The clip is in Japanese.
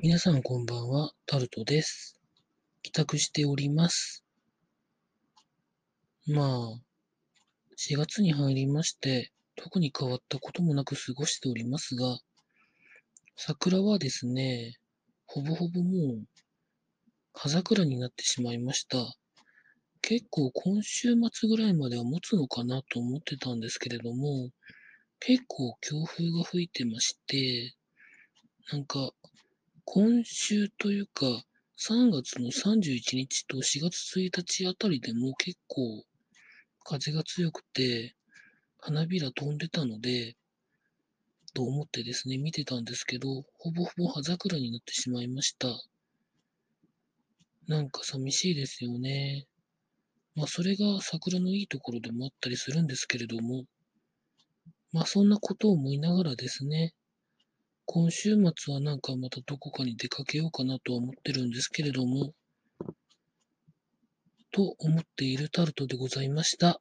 皆さんこんばんは、タルトです。帰宅しております。まあ、4月に入りまして、特に変わったこともなく過ごしておりますが、桜はですね、ほぼほぼもう、葉桜になってしまいました。結構今週末ぐらいまでは持つのかなと思ってたんですけれども、結構強風が吹いてまして、なんか、今週というか、3月の31日と4月1日あたりでも結構風が強くて、花びら飛んでたので、と思ってですね、見てたんですけど、ほぼほぼ葉桜になってしまいました。なんか寂しいですよね。まあそれが桜のいいところでもあったりするんですけれども、まあそんなことを思いながらですね、今週末はなんかまたどこかに出かけようかなとは思ってるんですけれども、と思っているタルトでございました。